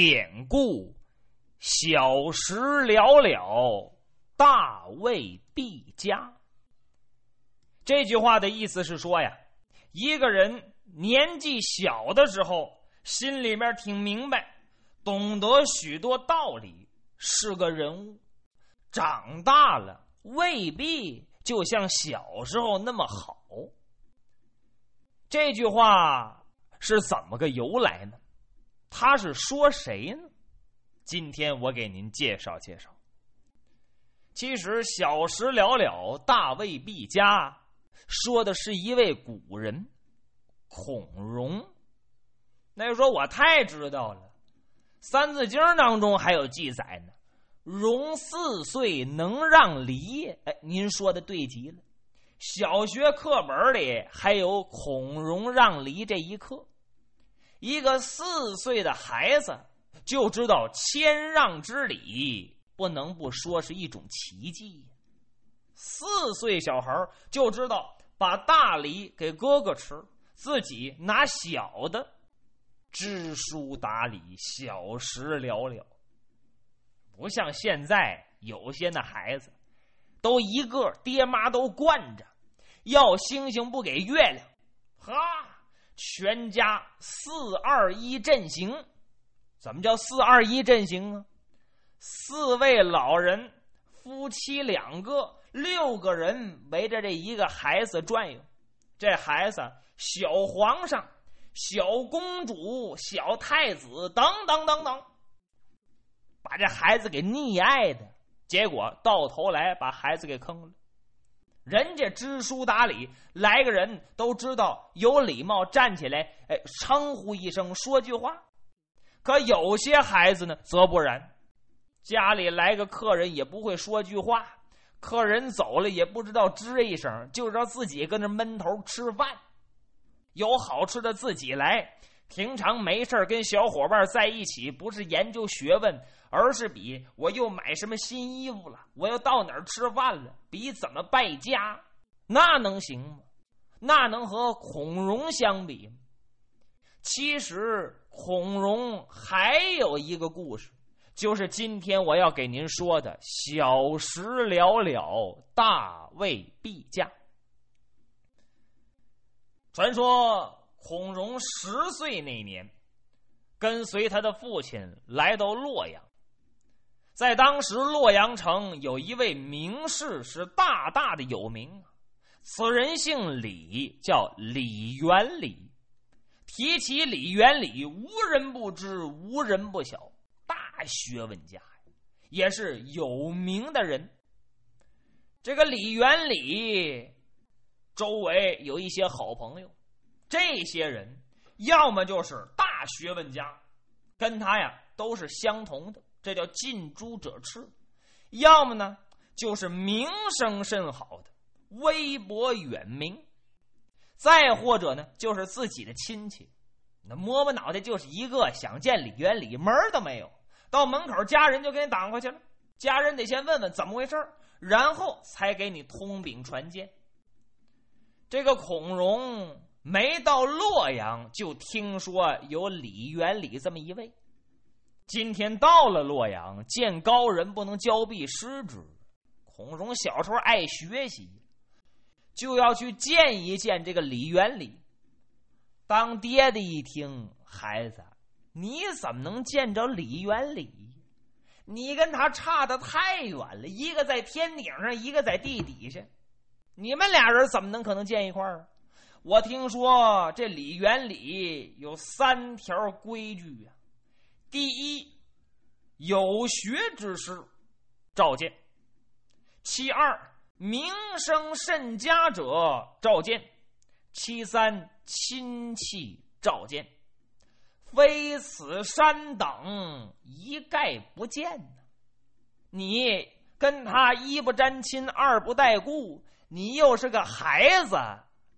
典故，小时了了，大未必佳。这句话的意思是说呀，一个人年纪小的时候，心里面挺明白，懂得许多道理，是个人物；长大了，未必就像小时候那么好。这句话是怎么个由来呢？他是说谁呢？今天我给您介绍介绍。其实“小时了了，大未必佳”。说的是一位古人，孔融。那就说我太知道了，《三字经》当中还有记载呢。融四岁能让梨，哎，您说的对极了。小学课本里还有孔融让梨这一课。一个四岁的孩子就知道谦让之礼，不能不说是一种奇迹。四岁小孩就知道。把大梨给哥哥吃，自己拿小的，知书达理，小时了了。不像现在有些那孩子，都一个爹妈都惯着，要星星不给月亮，哈，全家四二一阵型。怎么叫四二一阵型啊？四位老人，夫妻两个。六个人围着这一个孩子转悠，这孩子小皇上、小公主、小太子等等等等，把这孩子给溺爱的，结果到头来把孩子给坑了。人家知书达理，来个人都知道有礼貌，站起来哎称呼一声，说句话。可有些孩子呢，则不然，家里来个客人也不会说句话。客人走了也不知道吱一声，就知道自己跟那闷头吃饭，有好吃的自己来。平常没事跟小伙伴在一起，不是研究学问，而是比我又买什么新衣服了，我又到哪儿吃饭了，比怎么败家，那能行吗？那能和孔融相比吗？其实孔融还有一个故事。就是今天我要给您说的“小时了了，大未必佳”。传说孔融十岁那年，跟随他的父亲来到洛阳。在当时洛阳城有一位名士是大大的有名，此人姓李，叫李元礼。提起李元礼，无人不知，无人不晓。大学问家也是有名的人。这个李元礼周围有一些好朋友，这些人要么就是大学问家，跟他呀都是相同的，这叫近朱者赤；要么呢就是名声甚好的，微博远名；再或者呢就是自己的亲戚，那摸摸脑袋就是一个，想见李元礼门儿都没有。到门口，家人就给你挡回去了。家人得先问问怎么回事然后才给你通禀传见。这个孔融没到洛阳，就听说有李元礼这么一位。今天到了洛阳，见高人不能交臂失之。孔融小时候爱学习，就要去见一见这个李元礼。当爹的一听，孩子。你怎么能见着李元礼？你跟他差的太远了，一个在天顶上，一个在地底下，你们俩人怎么能可能见一块儿？我听说这李元礼有三条规矩呀：第一，有学之士召见；其二，名声甚佳者召见；其三，亲戚召见。非此三等，一概不见呢。你跟他一不沾亲，二不带故，你又是个孩子，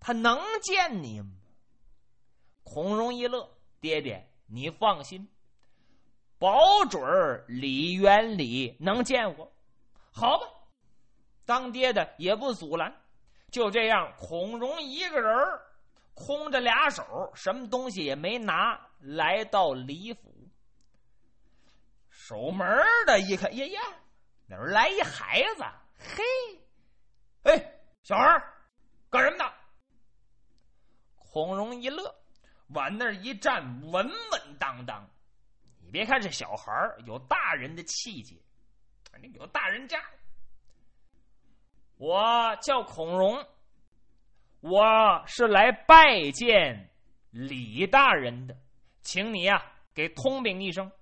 他能见你吗？孔融一乐，爹爹，你放心，保准儿李元礼能见我。好吧，当爹的也不阻拦。就这样，孔融一个人空着俩手，什么东西也没拿。来到李府，守门的一看，呀呀，哪儿来一孩子？嘿，哎，小孩？孔融一乐，往那儿一站，稳稳当当。你别看这小孩有大人的气节，有大人家。我叫孔融，我是来拜见李大人的，请你呀给通禀一声。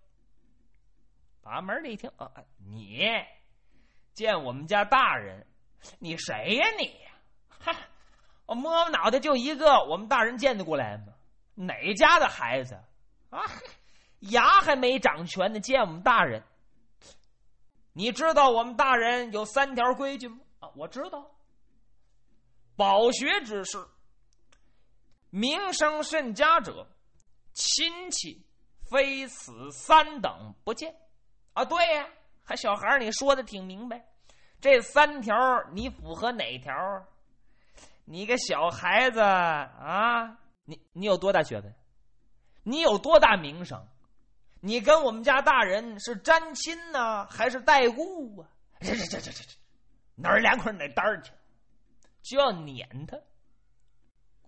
把门的一听，啊，你见我们家大人，你谁呀你？哈，我摸摸脑袋就一个，我们大人见得过来吗？哪家的孩子啊？牙还没长全呢，见我们大人。你知道我们大人有三条规矩吗？啊，我知道。饱学之士，名声甚佳者，亲戚非此三等不见。啊，对呀，还小孩你说的挺明白。这三条你符合哪条？你个小孩子啊，你你有多大学问？你有多大名声？你跟我们家大人是沾亲呢，还是带故啊？这这这这这这。哪儿凉快哪儿去，就要撵他。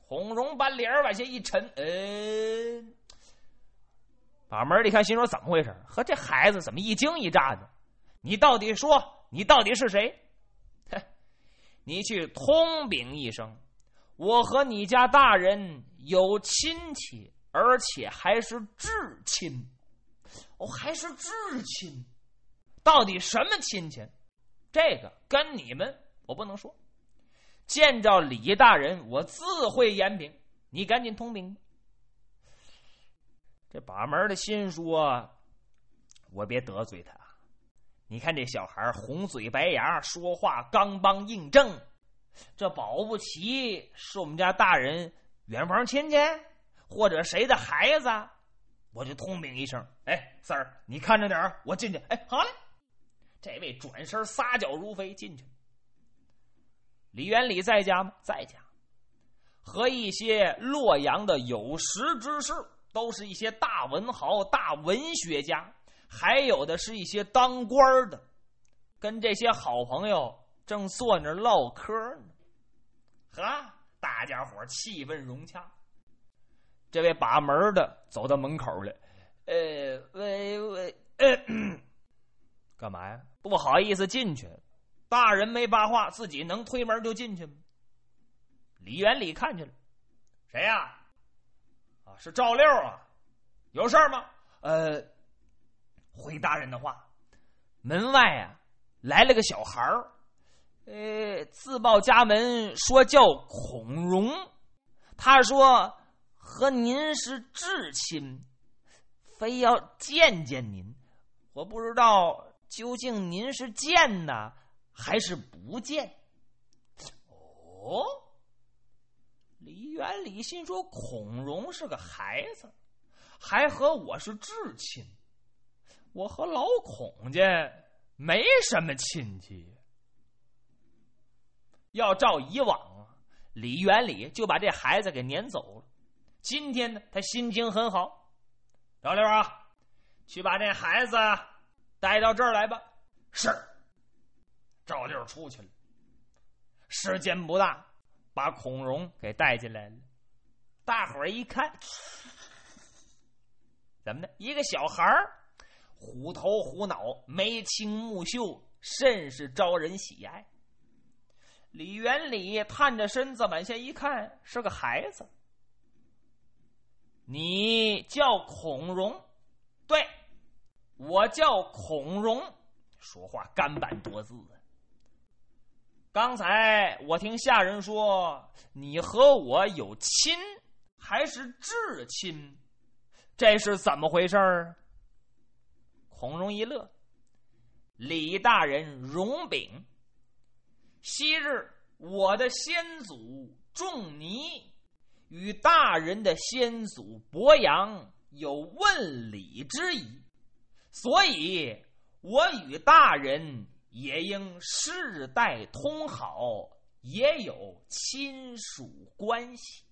孔融把脸往下一沉，嗯，把门一看，心说怎么回事？和这孩子怎么一惊一乍的？你到底说，你到底是谁？你去通禀一声，我和你家大人有亲戚，而且还是至亲。哦，还是至亲，到底什么亲戚？这个跟你们我不能说，见着李大人我自会言禀，你赶紧通禀。这把门的心说：“我别得罪他，你看这小孩红嘴白牙，说话刚梆硬正，这保不齐是我们家大人远房亲戚，或者谁的孩子，我就通禀一声。哎，三儿，你看着点儿我进去。哎，好嘞。”这位转身撒脚如飞进去。李元礼在家吗？在家，和一些洛阳的有识之士，都是一些大文豪、大文学家，还有的是一些当官的，跟这些好朋友正坐那唠嗑呢。呵，大家伙气氛融洽。这位把门的走到门口了，呃，喂喂，呃。干嘛呀？不好意思进去，大人没发话，自己能推门就进去吗？李元礼看见了，谁呀？啊，是赵六啊，有事吗？呃，回大人的话，门外啊来了个小孩儿，呃，自报家门说叫孔融，他说和您是至亲，非要见见您，我不知道。究竟您是见呢，还是不见？哦，李元礼心说：“孔融是个孩子，还和我是至亲，我和老孔家没什么亲戚。要照以往，李元礼就把这孩子给撵走了。今天呢，他心情很好。老六啊，去把这孩子。”带到这儿来吧。是，赵六出去了。时间不大，把孔融给带进来了。大伙儿一看，怎么的？一个小孩儿，虎头虎脑，眉清目秀，甚是招人喜爱。李元礼探着身子往下一看，是个孩子。你叫孔融，对。我叫孔融，说话干板多字。刚才我听下人说，你和我有亲，还是至亲，这是怎么回事儿？孔融一乐，李大人容禀：昔日我的先祖仲尼与大人的先祖伯阳有问礼之谊。所以，我与大人也应世代通好，也有亲属关系。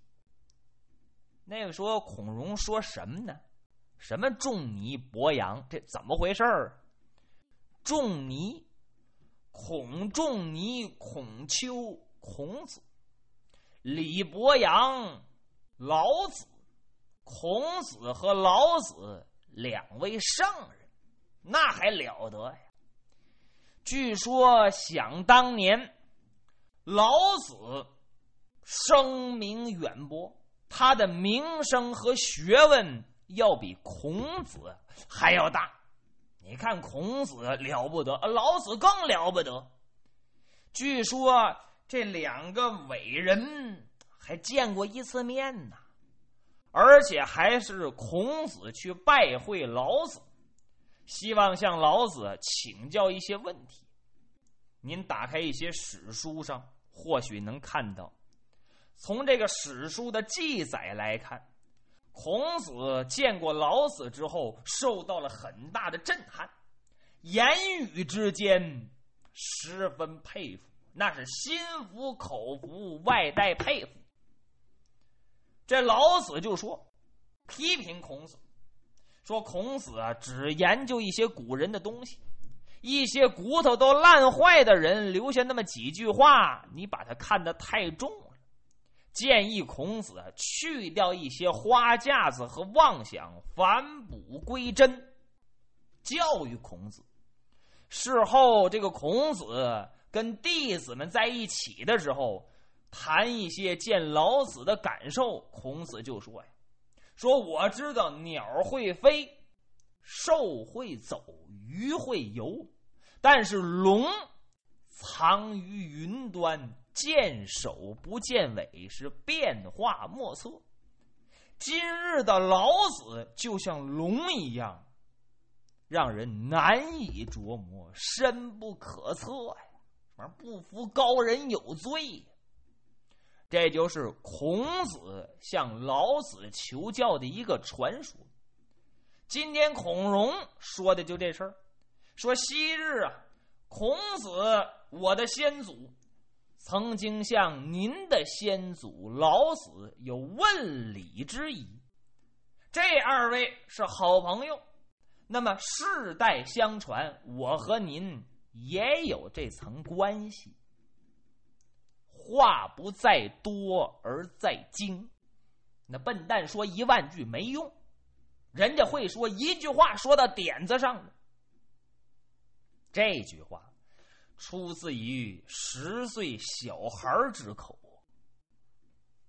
那个说孔融说什么呢？什么仲尼伯阳？这怎么回事儿？仲尼，孔仲尼、孔丘、孔子，李伯阳、老子，孔子和老子两位圣人，那还了得呀！据说想当年，老子声名远播，他的名声和学问要比孔子还要大。你看孔子了不得，老子更了不得。据说这两个伟人还见过一次面呢，而且还是孔子去拜会老子，希望向老子请教一些问题。您打开一些史书上，或许能看到，从这个史书的记载来看。孔子见过老子之后，受到了很大的震撼，言语之间十分佩服，那是心服口服，外带佩服。这老子就说，批评孔子，说孔子啊，只研究一些古人的东西，一些骨头都烂坏的人留下那么几句话，你把他看得太重。建议孔子去掉一些花架子和妄想，返璞归真，教育孔子。事后，这个孔子跟弟子们在一起的时候，谈一些见老子的感受，孔子就说：“呀，说我知道鸟会飞，兽会走，鱼会游，但是龙藏于云端。”见首不见尾，是变化莫测。今日的老子就像龙一样，让人难以琢磨，深不可测呀！反不服高人有罪。这就是孔子向老子求教的一个传说。今天孔融说的就这事儿，说昔日啊，孔子我的先祖。曾经向您的先祖老子有问礼之意，这二位是好朋友，那么世代相传，我和您也有这层关系。话不在多而在精，那笨蛋说一万句没用，人家会说一句话说到点子上了。这句话。出自于十岁小孩之口。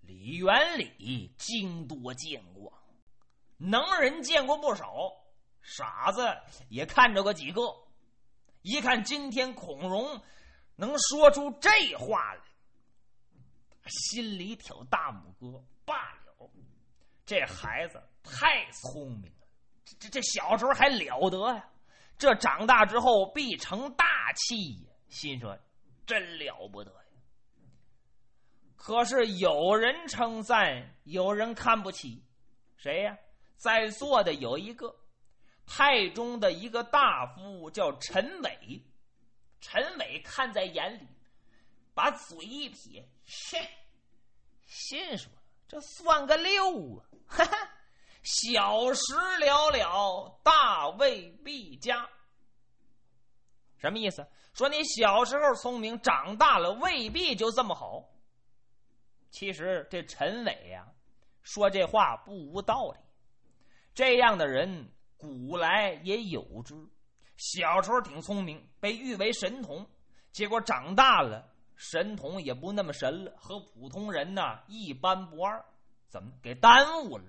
李元礼经多见广，能人见过不少，傻子也看着过几个。一看今天孔融能说出这话来，心里挑大拇哥。罢了，这孩子太聪明了，这这这小时候还了得呀！这长大之后必成大器。心说：“真了不得呀！”可是有人称赞，有人看不起。谁呀？在座的有一个太中的一个大夫，叫陈伟。陈伟看在眼里，把嘴一撇，切，心说：“这算个六啊！”哈哈，小时了了，大未必佳。什么意思？说你小时候聪明，长大了未必就这么好。其实这陈伟呀，说这话不无道理。这样的人古来也有之。小时候挺聪明，被誉为神童，结果长大了，神童也不那么神了，和普通人呢一般不二。怎么给耽误了？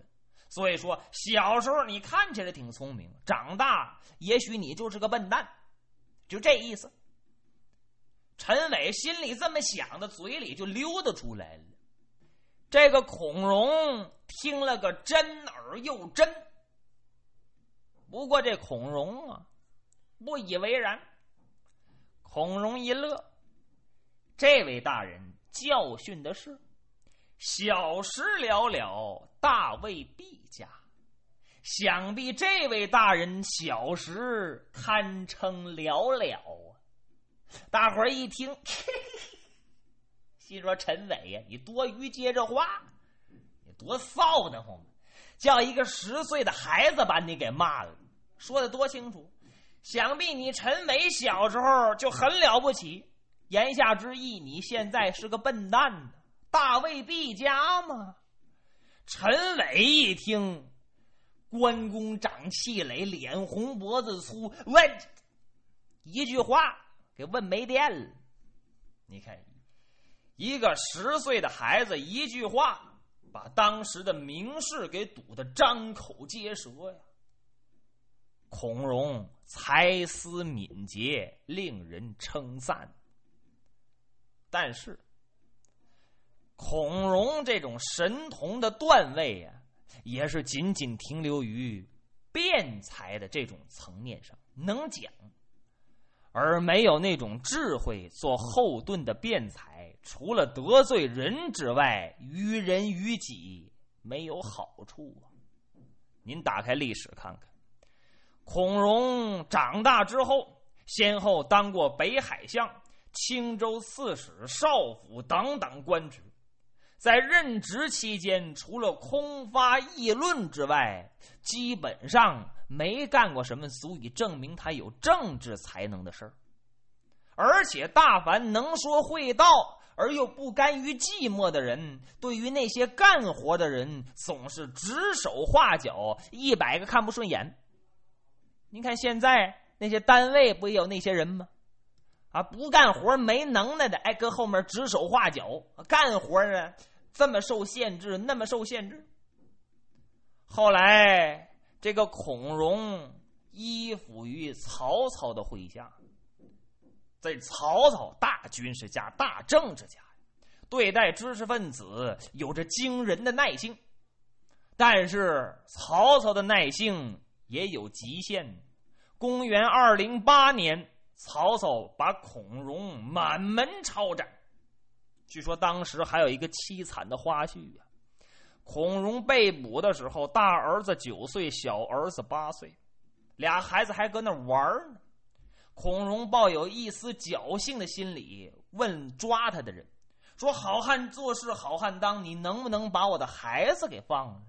所以说，小时候你看起来挺聪明，长大也许你就是个笨蛋。就这意思。陈伟心里这么想的，嘴里就溜达出来了。这个孔融听了个真耳又真。不过这孔融啊，不以为然。孔融一乐，这位大人教训的是：小时了了，大未必佳。想必这位大人小时堪称了了啊！大伙儿一听，心说：“陈伟呀，你多余接这话，你多臊得慌！叫一个十岁的孩子把你给骂了，说的多清楚。想必你陈伟小时候就很了不起。言下之意，你现在是个笨蛋呢？大卫毕加吗？陈伟一听，关公长气磊，脸红脖子粗，问一句话给问没电了。你看，一个十岁的孩子一句话，把当时的名士给堵得张口结舌呀。孔融才思敏捷，令人称赞。但是，孔融这种神童的段位呀，也是仅仅停留于辩才的这种层面上，能讲，而没有那种智慧做后盾的辩才。除了得罪人之外，于人于己没有好处啊！您打开历史看看。孔融长大之后，先后当过北海相、青州刺史、少府等等官职。在任职期间，除了空发议论之外，基本上没干过什么足以证明他有政治才能的事儿。而且，大凡能说会道而又不甘于寂寞的人，对于那些干活的人，总是指手画脚，一百个看不顺眼。您看现在那些单位不也有那些人吗？啊，不干活没能耐的，哎，搁后面指手画脚；干活呢，这么受限制，那么受限制。后来这个孔融依附于曹操的麾下，在曹操大军事家、大政治家，对待知识分子有着惊人的耐性。但是曹操的耐性。也有极限。公元二零八年，曹操把孔融满门抄斩。据说当时还有一个凄惨的花絮啊：孔融被捕的时候，大儿子九岁，小儿子八岁，俩孩子还搁那玩呢。孔融抱有一丝侥幸的心理，问抓他的人说：“好汉做事好汉当，你能不能把我的孩子给放了？”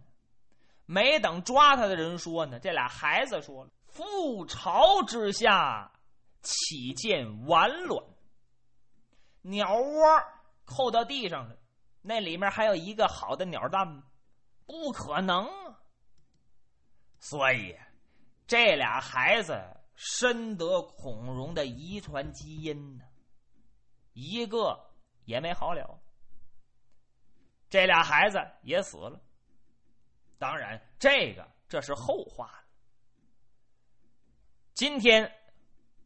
没等抓他的人说呢，这俩孩子说了：“覆巢之下，岂见完卵？鸟窝扣到地上了，那里面还有一个好的鸟蛋？不可能！所以，这俩孩子深得孔融的遗传基因呢，一个也没好了。这俩孩子也死了。”当然，这个这是后话。今天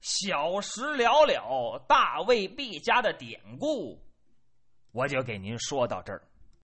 小时了了，大未必家的典故，我就给您说到这儿。